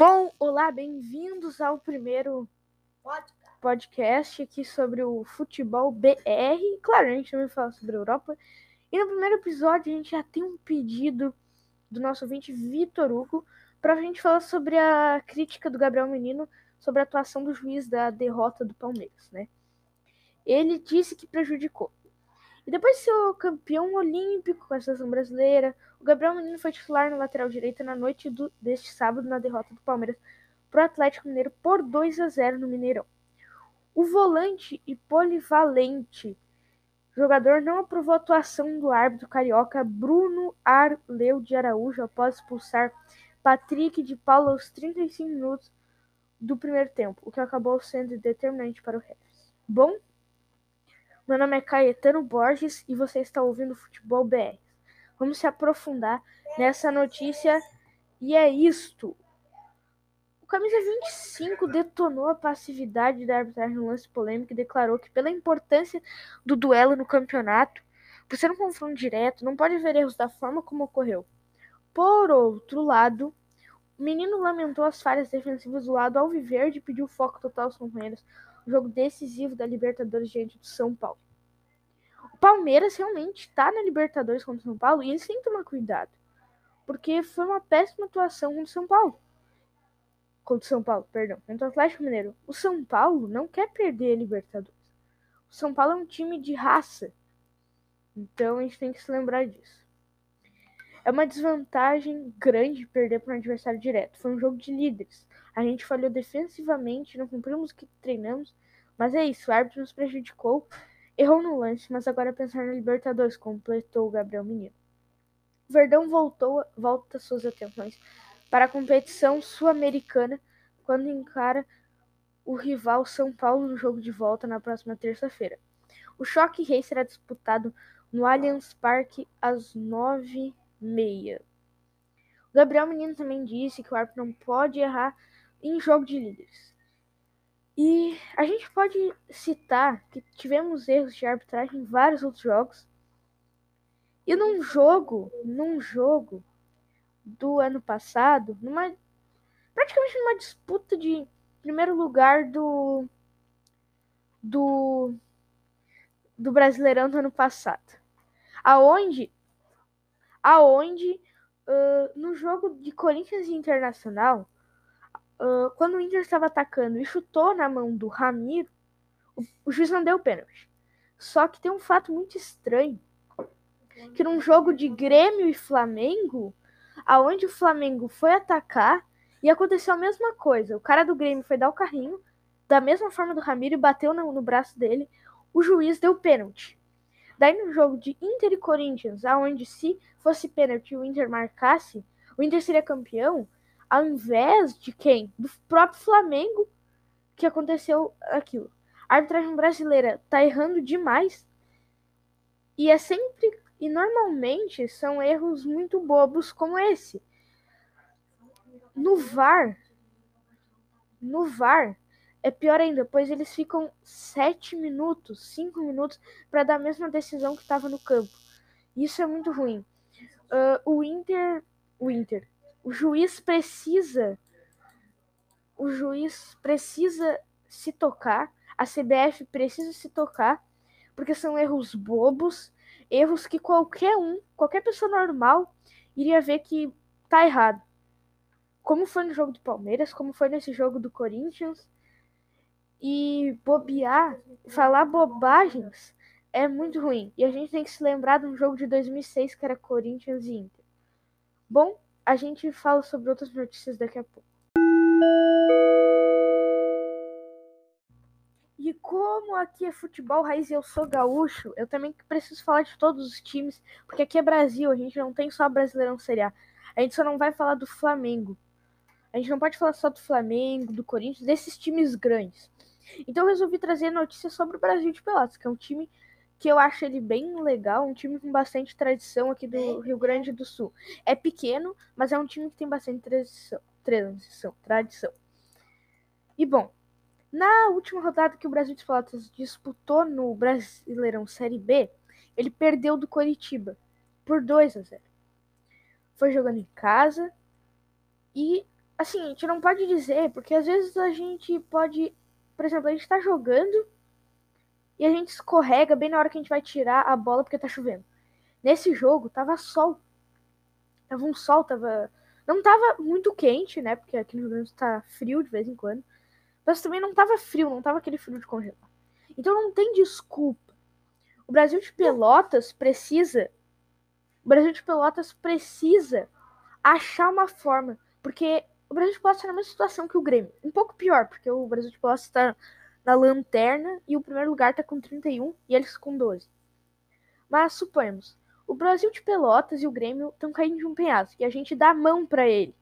Bom, olá, bem-vindos ao primeiro podcast aqui sobre o futebol BR. Claro, a gente também fala sobre a Europa. E no primeiro episódio a gente já tem um pedido do nosso ouvinte Vitor Hugo para a gente falar sobre a crítica do Gabriel Menino sobre a atuação do juiz da derrota do Palmeiras, né? Ele disse que prejudicou. E depois de ser campeão olímpico com a seleção brasileira, o Gabriel Menino foi titular na lateral direita na noite do, deste sábado na derrota do Palmeiras para o Atlético Mineiro por 2 a 0 no Mineirão. O volante e polivalente jogador não aprovou a atuação do árbitro carioca Bruno Arleu de Araújo após expulsar Patrick de Paula aos 35 minutos do primeiro tempo, o que acabou sendo determinante para o Reves. Bom, meu nome é Caetano Borges e você está ouvindo Futebol BR. Vamos se aprofundar nessa notícia e é isto. O camisa 25 detonou a passividade da arbitragem no lance polêmico e declarou que pela importância do duelo no campeonato, por ser um confronto direto, não pode haver erros da forma como ocorreu. Por outro lado, o menino lamentou as falhas defensivas do lado alviverde e pediu foco total aos companheiros jogo decisivo da Libertadores diante do São Paulo. O Palmeiras realmente está na Libertadores contra o São Paulo e eles têm que tomar cuidado. Porque foi uma péssima atuação contra o São Paulo. Contra o São Paulo, perdão. Contra o Atlético Mineiro. O São Paulo não quer perder a Libertadores. O São Paulo é um time de raça. Então a gente tem que se lembrar disso. É uma desvantagem grande perder para um adversário direto. Foi um jogo de líderes. A gente falhou defensivamente, não cumprimos o que treinamos, mas é isso, o árbitro nos prejudicou. Errou no lance, mas agora pensar na Libertadores, completou o Gabriel Menino. Verdão voltou, volta suas atenções para a competição sul-americana quando encara o rival São Paulo no jogo de volta na próxima terça-feira. O Choque Rei será disputado no Allianz Parque às nove meia. O Gabriel Menino também disse que o árbitro não pode errar em jogo de líderes. E a gente pode citar que tivemos erros de arbitragem em vários outros jogos. E num jogo, num jogo do ano passado, numa praticamente numa disputa de primeiro lugar do do do Brasileirão do ano passado, aonde aonde uh, no jogo de Corinthians e Internacional, uh, quando o Inter estava atacando e chutou na mão do Ramiro, o, o juiz não deu pênalti. Só que tem um fato muito estranho, que num jogo de Grêmio e Flamengo, aonde o Flamengo foi atacar e aconteceu a mesma coisa. O cara do Grêmio foi dar o carrinho, da mesma forma do Ramiro, e bateu no, no braço dele. O juiz deu pênalti. Daí no jogo de Inter e Corinthians, aonde se fosse pênalti o Inter marcasse, o Inter seria campeão, ao invés de quem? Do próprio Flamengo que aconteceu aquilo. A arbitragem brasileira tá errando demais. E é sempre e normalmente são erros muito bobos como esse. No VAR, no VAR, é pior ainda, pois eles ficam sete minutos, cinco minutos para dar a mesma decisão que estava no campo. Isso é muito ruim. Uh, o Inter, o Inter, o juiz precisa, o juiz precisa se tocar, a CBF precisa se tocar, porque são erros bobos, erros que qualquer um, qualquer pessoa normal iria ver que tá errado. Como foi no jogo do Palmeiras, como foi nesse jogo do Corinthians e bobear, falar bobagens é muito ruim. E a gente tem que se lembrar de um jogo de 2006 que era Corinthians e Inter. Bom, a gente fala sobre outras notícias daqui a pouco. E como aqui é futebol raiz e eu sou gaúcho, eu também preciso falar de todos os times, porque aqui é Brasil, a gente não tem só Brasileirão Série A. A gente só não vai falar do Flamengo. A gente não pode falar só do Flamengo, do Corinthians, desses times grandes. Então eu resolvi trazer notícias sobre o Brasil de Pelotas, que é um time que eu acho ele bem legal, um time com bastante tradição aqui do Rio Grande do Sul. É pequeno, mas é um time que tem bastante tradição, tradição, tradição. E bom, na última rodada que o Brasil de Pelotas disputou no Brasileirão Série B, ele perdeu do Coritiba por 2 a 0. Foi jogando em casa e assim, a gente não pode dizer, porque às vezes a gente pode, por exemplo, a gente tá jogando e a gente escorrega bem na hora que a gente vai tirar a bola porque tá chovendo. Nesse jogo tava sol. Tava um sol, tava não tava muito quente, né? Porque aqui no Rio Grande tá frio de vez em quando. Mas também não tava frio, não tava aquele frio de congelar. Então não tem desculpa. O Brasil de Pelotas precisa. O Brasil de Pelotas precisa achar uma forma. Porque o Brasil de Pelotas está na mesma situação que o Grêmio. Um pouco pior, porque o Brasil de Pelotas está na lanterna e o primeiro lugar está com 31 e eles com 12. Mas suponhamos, o Brasil de Pelotas e o Grêmio estão caindo de um penhasco e a gente dá a mão para ele.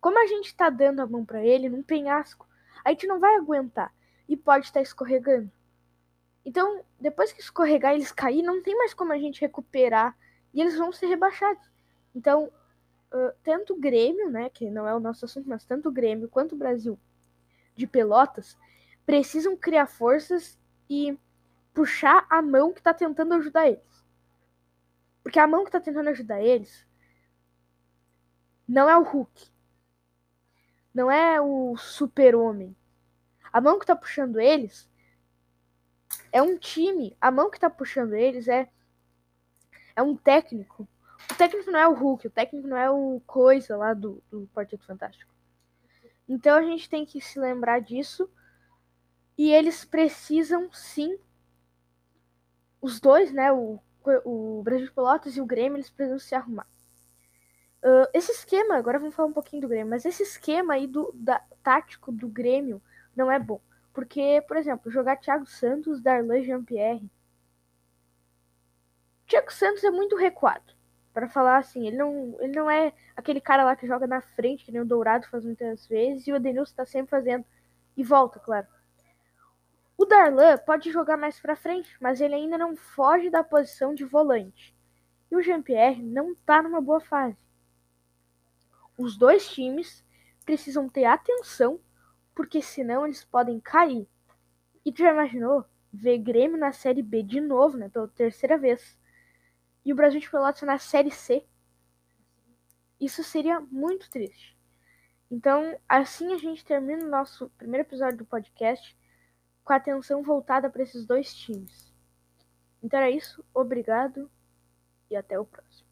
Como a gente está dando a mão para ele num penhasco, a gente não vai aguentar e pode estar tá escorregando. Então, depois que escorregar eles cair, não tem mais como a gente recuperar e eles vão ser rebaixados. Então, tanto o Grêmio, né, que não é o nosso assunto, mas tanto o Grêmio quanto o Brasil de Pelotas precisam criar forças e puxar a mão que está tentando ajudar eles. Porque a mão que tá tentando ajudar eles não é o Hulk. Não é o super-homem. A mão que tá puxando eles é um time. A mão que tá puxando eles é é um técnico. Técnico não é o Hulk, o técnico não é o coisa lá do, do Partido Fantástico. Então a gente tem que se lembrar disso. E eles precisam sim. Os dois, né? O o Brasil de Pelotas e o Grêmio eles precisam se arrumar. Uh, esse esquema, agora vamos falar um pouquinho do Grêmio, mas esse esquema aí do da, tático do Grêmio não é bom. Porque, por exemplo, jogar Thiago Santos, Darlan Jean-Pierre. Thiago Santos é muito recuado. Para falar assim, ele não, ele não é aquele cara lá que joga na frente, que nem o Dourado faz muitas vezes, e o Edenilson tá sempre fazendo. E volta, claro. O Darlan pode jogar mais para frente, mas ele ainda não foge da posição de volante. E o Jean-Pierre não está numa boa fase. Os dois times precisam ter atenção, porque senão eles podem cair. E tu já imaginou ver Grêmio na Série B de novo, né, pela terceira vez, e o Brasil de Pelotas na Série C? Isso seria muito triste. Então, assim a gente termina o nosso primeiro episódio do podcast com a atenção voltada para esses dois times. Então é isso, obrigado e até o próximo.